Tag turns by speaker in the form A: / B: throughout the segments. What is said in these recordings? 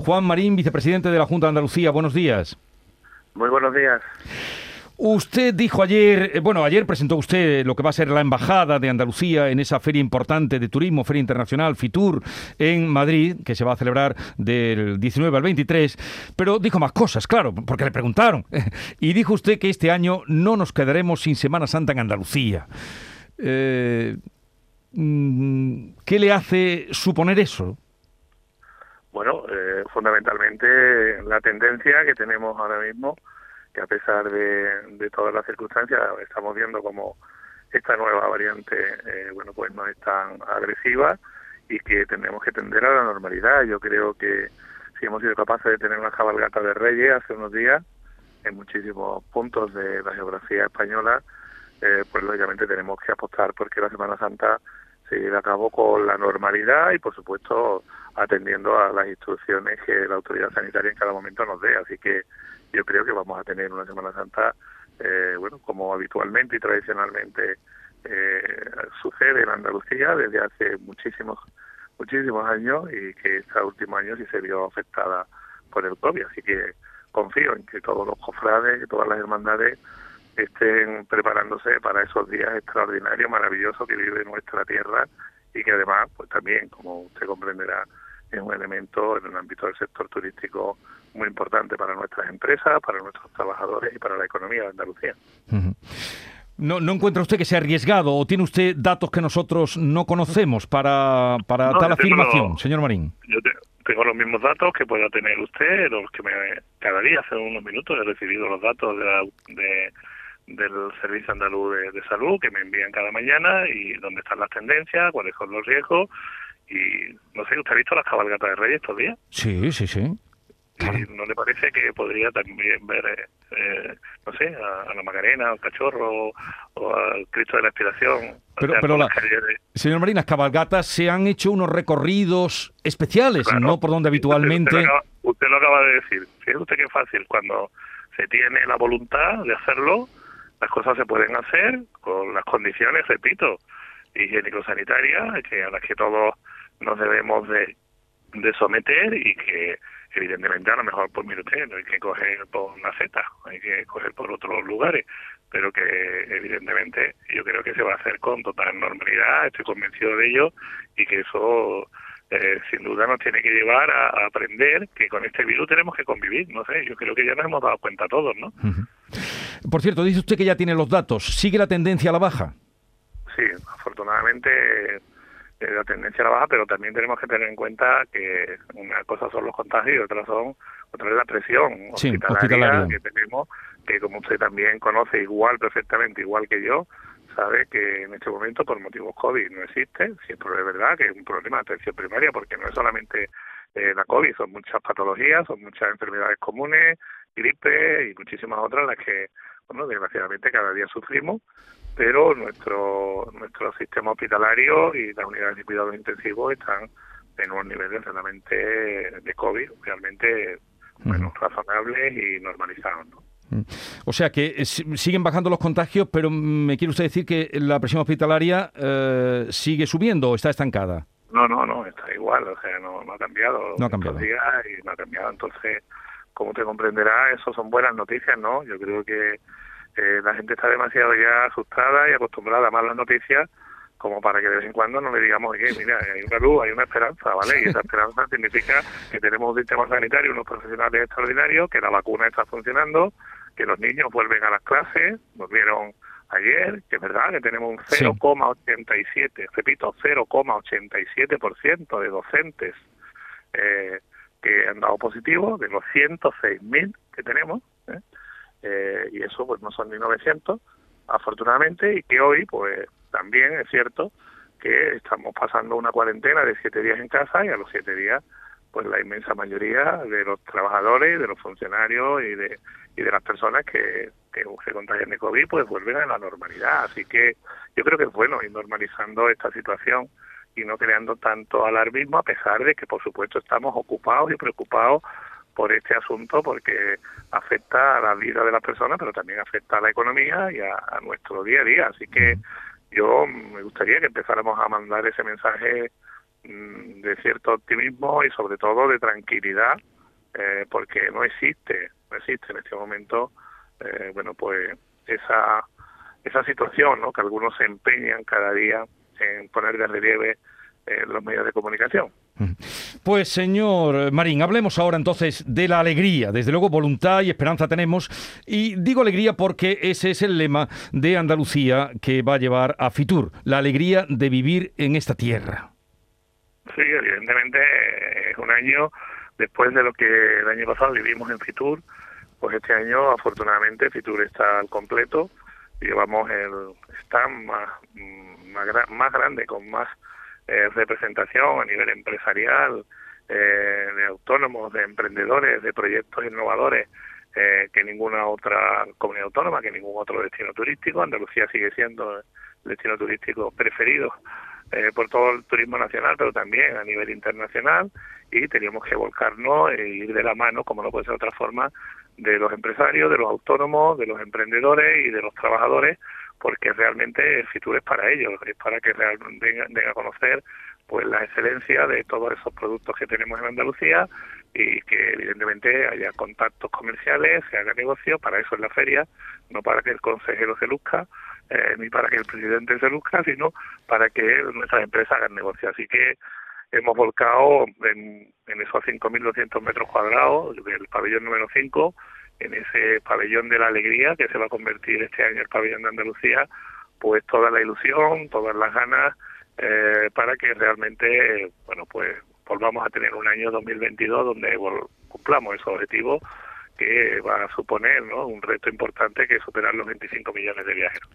A: Juan Marín, vicepresidente de la Junta de Andalucía. Buenos días.
B: Muy buenos días.
A: Usted dijo ayer, eh, bueno, ayer presentó usted lo que va a ser la embajada de Andalucía en esa feria importante de turismo, Feria Internacional Fitur en Madrid, que se va a celebrar del 19 al 23, pero dijo más cosas, claro, porque le preguntaron. Y dijo usted que este año no nos quedaremos sin Semana Santa en Andalucía. Eh, mm, ¿Qué le hace suponer eso?
B: Bueno, eh, fundamentalmente la tendencia que tenemos ahora mismo que a pesar de, todas las circunstancias estamos viendo como esta nueva variante eh, bueno pues no es tan agresiva y que tenemos que tender a la normalidad. Yo creo que si hemos sido capaces de tener una cabalgata de reyes hace unos días en muchísimos puntos de la geografía española eh, pues lógicamente tenemos que apostar porque la Semana Santa se lleve a cabo con la normalidad y por supuesto atendiendo a las instrucciones que la autoridad sanitaria en cada momento nos dé así que yo creo que vamos a tener una Semana Santa, eh, bueno, como habitualmente y tradicionalmente eh, sucede en Andalucía desde hace muchísimos muchísimos años y que este último año sí se vio afectada por el COVID. Así que confío en que todos los cofrades, que todas las hermandades estén preparándose para esos días extraordinarios, maravillosos que vive nuestra tierra y que además, pues también, como usted comprenderá, es un elemento en el ámbito del sector turístico muy importante para nuestras empresas, para nuestros trabajadores y para la economía de Andalucía.
A: ¿No, ¿No encuentra usted que sea arriesgado o tiene usted datos que nosotros no conocemos para, para tal afirmación, señor Marín?
B: Yo tengo los mismos datos que pueda tener usted, los que me, cada día, hace unos minutos, he recibido los datos de, del Servicio Andaluz de, de, Salud que me envían cada mañana y dónde están las tendencias, cuáles son los riesgos. Y no sé, ¿usted ha visto las cabalgatas de Reyes estos días?
A: Sí, sí, sí.
B: ¿No le parece que podría también ver, eh, no sé, a, la Macarena, al Cachorro o al Cristo de la Inspiración?
A: Pero, pero la, señor Marín, las cabalgatas se han hecho unos recorridos especiales, no por donde habitualmente...
B: Usted lo, acaba, de decir. Fíjese usted qué fácil, cuando se tiene la voluntad de hacerlo, las cosas se pueden hacer con las condiciones, repito, higiénico-sanitarias, que a las que todos nos debemos de, de someter y que evidentemente a lo mejor por mire no hay que coger por una Z, hay que coger por otros lugares, pero que evidentemente yo creo que se va a hacer con total normalidad, estoy convencido de ello y que eso eh, sin duda nos tiene que llevar a, aprender que con este virus tenemos que convivir, no sé, yo creo que ya nos hemos dado cuenta todos, ¿no?
A: Por cierto, dice usted que ya tiene los datos, ¿sigue la tendencia a la baja?
B: Sí, afortunadamente la tendencia a la baja, pero también tenemos que tener en cuenta que una cosa son los contagios y otra son otra es la presión hospitalaria, que tenemos, que como usted también conoce igual perfectamente, igual que yo, sabe que en este momento por motivos COVID no existe, siempre es verdad que es un problema de atención primaria porque no es solamente eh, la COVID, son muchas patologías, son muchas enfermedades comunes, gripe y muchísimas otras las que, bueno, desgraciadamente cada día sufrimos pero nuestro nuestro sistema hospitalario y las unidades de cuidados intensivos están en unos niveles realmente de COVID realmente bueno, razonables y normalizados.
A: Mm. O sea que eh, siguen bajando los contagios, pero me quiere usted decir que la presión hospitalaria eh, sigue subiendo o está estancada.
B: No, no, no, está igual, o sea, no, ha cambiado.
A: No ha cambiado.
B: Días y no ha cambiado. Entonces, como usted comprenderá, eso son buenas noticias, ¿no? Yo creo que eh, la gente está demasiado ya asustada y acostumbrada a malas noticias como para que de vez en cuando no le digamos, que mira, hay una luz, hay una esperanza, ¿vale? Y esa esperanza significa que tenemos un sistema sanitario, unos profesionales extraordinarios, que la vacuna está funcionando, que los niños vuelven a las clases, volvieron ayer, que es verdad que tenemos un 0,87, repito, 0,87% de docentes eh, que han dado positivo, de los 106.000 que tenemos, ¿eh? y eso pues no son ni 900 afortunadamente y que hoy pues también es cierto que estamos pasando una cuarentena de siete días en casa y a los siete días pues la inmensa mayoría de los trabajadores, de los funcionarios y de, y de las personas que, que se contagian de COVID pues vuelven a la normalidad. Así que yo creo que es bueno ir normalizando esta situación y no creando tanto alarmismo a pesar de que por supuesto estamos ocupados y preocupados por este asunto porque afecta a la vida de las personas, pero también afecta a la economía y a, nuestro día a día. Así que yo me gustaría que empezáramos a mandar ese mensaje mm, de cierto optimismo y sobre todo de tranquilidad, eh, porque no existe, no existe en este momento, eh, bueno, pues esa esa situación, ¿no? Que algunos se empeñan cada día en poner de relieve en los medios de comunicación.
A: Pues señor Marín, hablemos ahora entonces de la alegría. Desde luego voluntad y esperanza tenemos. Y digo alegría porque ese es el lema de Andalucía que va a llevar a Fitur, la alegría de vivir en esta tierra.
B: Sí, evidentemente es un año después de lo que el año pasado vivimos en Fitur, pues este año afortunadamente Fitur está al completo. Llevamos el stand más, más, más grande, con más eh, representación a nivel empresarial, eh, de autónomos, de emprendedores, de proyectos innovadores eh, que ninguna otra comunidad autónoma, que ningún otro destino turístico. Andalucía sigue siendo el destino turístico preferido por todo el turismo nacional, pero también a nivel internacional, y teníamos que volcarnos e ir de la mano, como no puede ser de otra forma, de los empresarios, de los autónomos, de los emprendedores y de los trabajadores porque realmente el Fitur es para ellos, es para que realmente den a conocer pues la excelencia de todos esos productos que tenemos en Andalucía y que evidentemente haya contactos comerciales, se haga negocio, para eso es la feria, no para que el consejero se luzca, eh, ni para que el presidente se luzca, sino para que nuestras empresas hagan negocio. Así que hemos volcado en, en esos 5.200 metros cuadrados del pabellón número 5 en ese pabellón de la alegría que se va a convertir este año el pabellón de Andalucía, pues toda la ilusión, todas las ganas eh, para que realmente, bueno, pues volvamos a tener un año 2022 donde cumplamos esos objetivos que va a suponer ¿no? un reto importante que es superar los 25 millones de viajeros.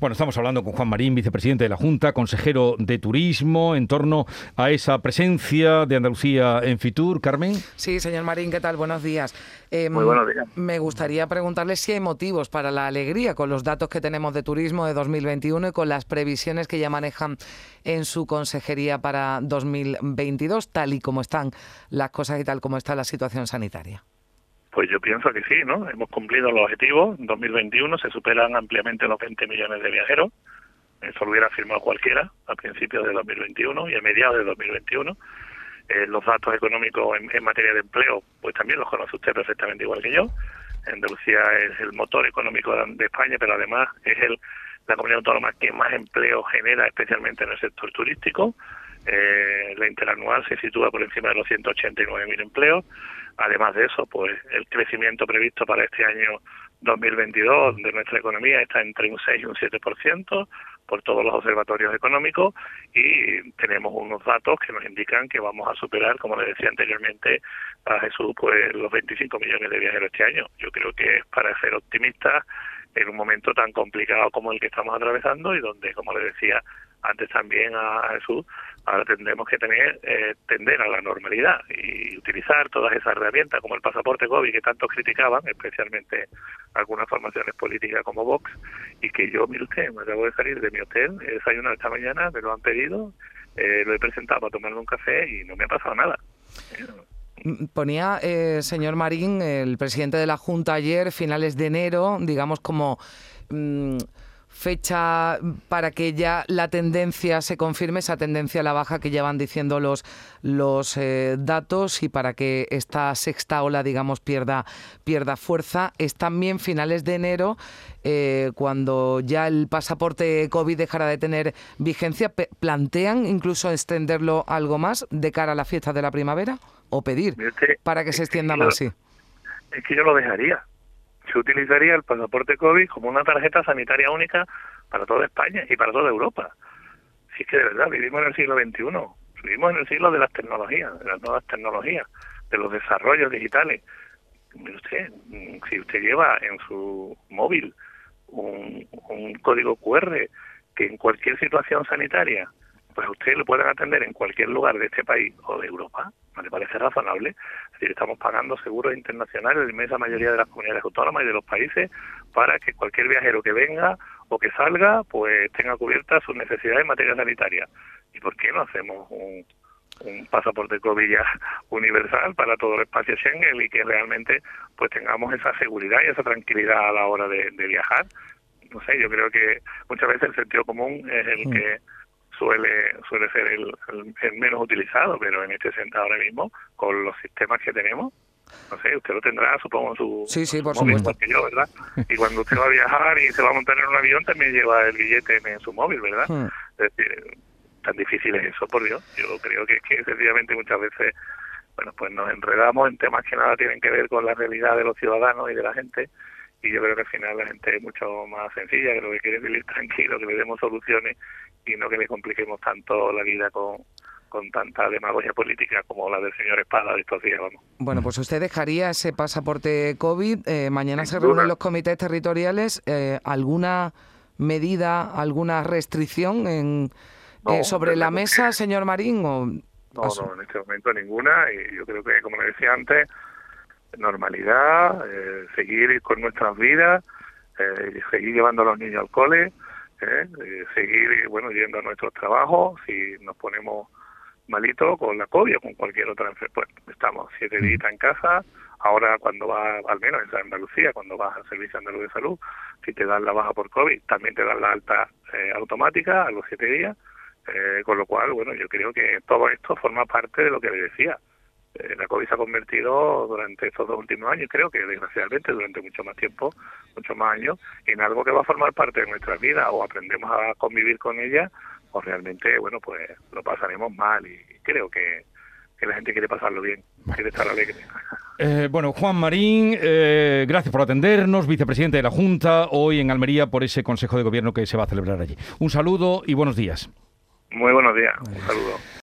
A: Bueno, estamos hablando con Juan Marín, vicepresidente de la Junta, consejero de Turismo, en torno a esa presencia de Andalucía en Fitur. Carmen.
C: Sí, señor Marín, ¿qué tal? Buenos días.
B: Em, Muy buenos días.
C: Me gustaría preguntarle si hay motivos para la alegría con los datos que tenemos de turismo de 2021 y con las previsiones que ya manejan en su consejería para 2022, tal y como están las cosas y tal como está la situación sanitaria.
B: Pues yo pienso que sí, ¿no? Hemos cumplido los objetivos. En 2021 se superan ampliamente los 20 millones de viajeros. Eso lo hubiera firmado cualquiera a principios de 2021 y a mediados de 2021. Eh, los datos económicos en, materia de empleo, pues también los conoce usted perfectamente igual que yo. Andalucía es el motor económico de España, pero además es el, la comunidad autónoma que más empleo genera, especialmente en el sector turístico. Eh, la interanual se sitúa por encima de los 189.000 empleos. Además de eso, pues el crecimiento previsto para este año 2022 de nuestra economía está entre un 6 y un 7% por todos los observatorios económicos y tenemos unos datos que nos indican que vamos a superar, como le decía anteriormente a Jesús, pues los 25 millones de viajeros este año. Yo creo que es para ser optimistas en un momento tan complicado como el que estamos atravesando y donde, como le decía antes también a Jesús, ahora tendremos que tener eh, tender a la normalidad y utilizar todas esas herramientas como el pasaporte COVID que tanto criticaban, especialmente algunas formaciones políticas como Vox, y que yo, mire usted, me acabo de salir de mi hotel, he desayunado esta mañana, me lo han pedido, eh, lo he presentado para tomarme un café y no me ha pasado nada.
C: Mm, ponía, eh, señor Marín, el presidente de la Junta ayer, finales de enero, digamos como... Mm, fecha para que ya la tendencia se confirme, esa tendencia a la baja que llevan diciendo los, los eh, datos y para que esta sexta ola, digamos, pierda, pierda fuerza. Es también finales de enero, eh, cuando ya el pasaporte COVID dejará de tener vigencia. ¿Plantean incluso extenderlo algo más de cara a la fiesta de la primavera? ¿O pedir para que se extienda más? Sí.
B: Es que yo lo dejaría se utilizaría el pasaporte COVID como una tarjeta sanitaria única para toda España y para toda Europa. Si es que de verdad vivimos en el siglo XXI, vivimos en el siglo de las tecnologías, de las nuevas tecnologías, de los desarrollos digitales. Usted, si usted lleva en su móvil un código QR que en cualquier situación sanitaria pues usted lo pueden atender en cualquier lugar de este país o de Europa, ¿no le parece razonable? Es decir, estamos pagando seguros internacionales en la inmensa mayoría de las comunidades autónomas y de los países para que cualquier viajero que venga o que salga, pues tenga cubiertas sus necesidades en materia sanitaria. ¿Y por qué no hacemos un, pasaporte COVID universal para todo el espacio Schengen y que realmente pues tengamos esa seguridad y esa tranquilidad a la hora de, viajar? No sé, yo creo que muchas veces el sentido común es el que suele suele ser el, menos utilizado, pero en este sentido ahora mismo, con los sistemas que tenemos, no sé, usted lo tendrá, supongo, su,
C: sí, sí, por
B: móvil, supuesto. yo, ¿verdad? Y cuando usted va a viajar y se va a montar en un avión, también lleva el billete en, su móvil, ¿verdad? Hmm. Es decir, tan difícil es eso, por Dios. Yo creo que es que sencillamente muchas veces, bueno, pues nos enredamos en temas que nada tienen que ver con la realidad de los ciudadanos y de la gente y yo creo que al final la gente es mucho más sencilla, que lo que quiere es vivir tranquilo, que le demos soluciones y no que le compliquemos tanto la vida con, con tanta demagogia política como la del señor Espada de estos días. Vamos.
C: Bueno, pues usted dejaría ese pasaporte COVID. Eh, mañana se reúnen los comités territoriales. Eh, ¿Alguna medida, alguna restricción en, eh, sobre la mesa, señor Marín? O...
B: No, no, en este momento ninguna. Y yo creo que, como le decía antes, normalidad, eh, seguir con nuestras vidas, seguir llevando a los niños al cole, eh, seguir bueno yendo a nuestros trabajos, si nos ponemos malitos con la COVID o con cualquier otra enfermedad, pues estamos siete días en casa, ahora cuando vas, al menos en Andalucía, cuando vas al Servicio Andaluz de Salud, si te dan la baja por COVID, también te dan la alta automática a los siete días, con lo cual, bueno, yo creo que todo esto forma parte de lo que le decía, eh, la COVID se ha convertido durante estos dos últimos años, creo que desgraciadamente durante mucho más tiempo, muchos más años, en algo que va a formar parte de nuestra vida o aprendemos a convivir con ella o realmente, bueno, pues lo pasaremos mal y creo que, la gente quiere pasarlo bien, quiere estar alegre.
A: Eh, bueno, Juan Marín, eh, gracias por atendernos, vicepresidente de la Junta, hoy en Almería por ese Consejo de Gobierno que se va a celebrar allí. Un saludo y buenos días.
B: Muy buenos días, un saludo.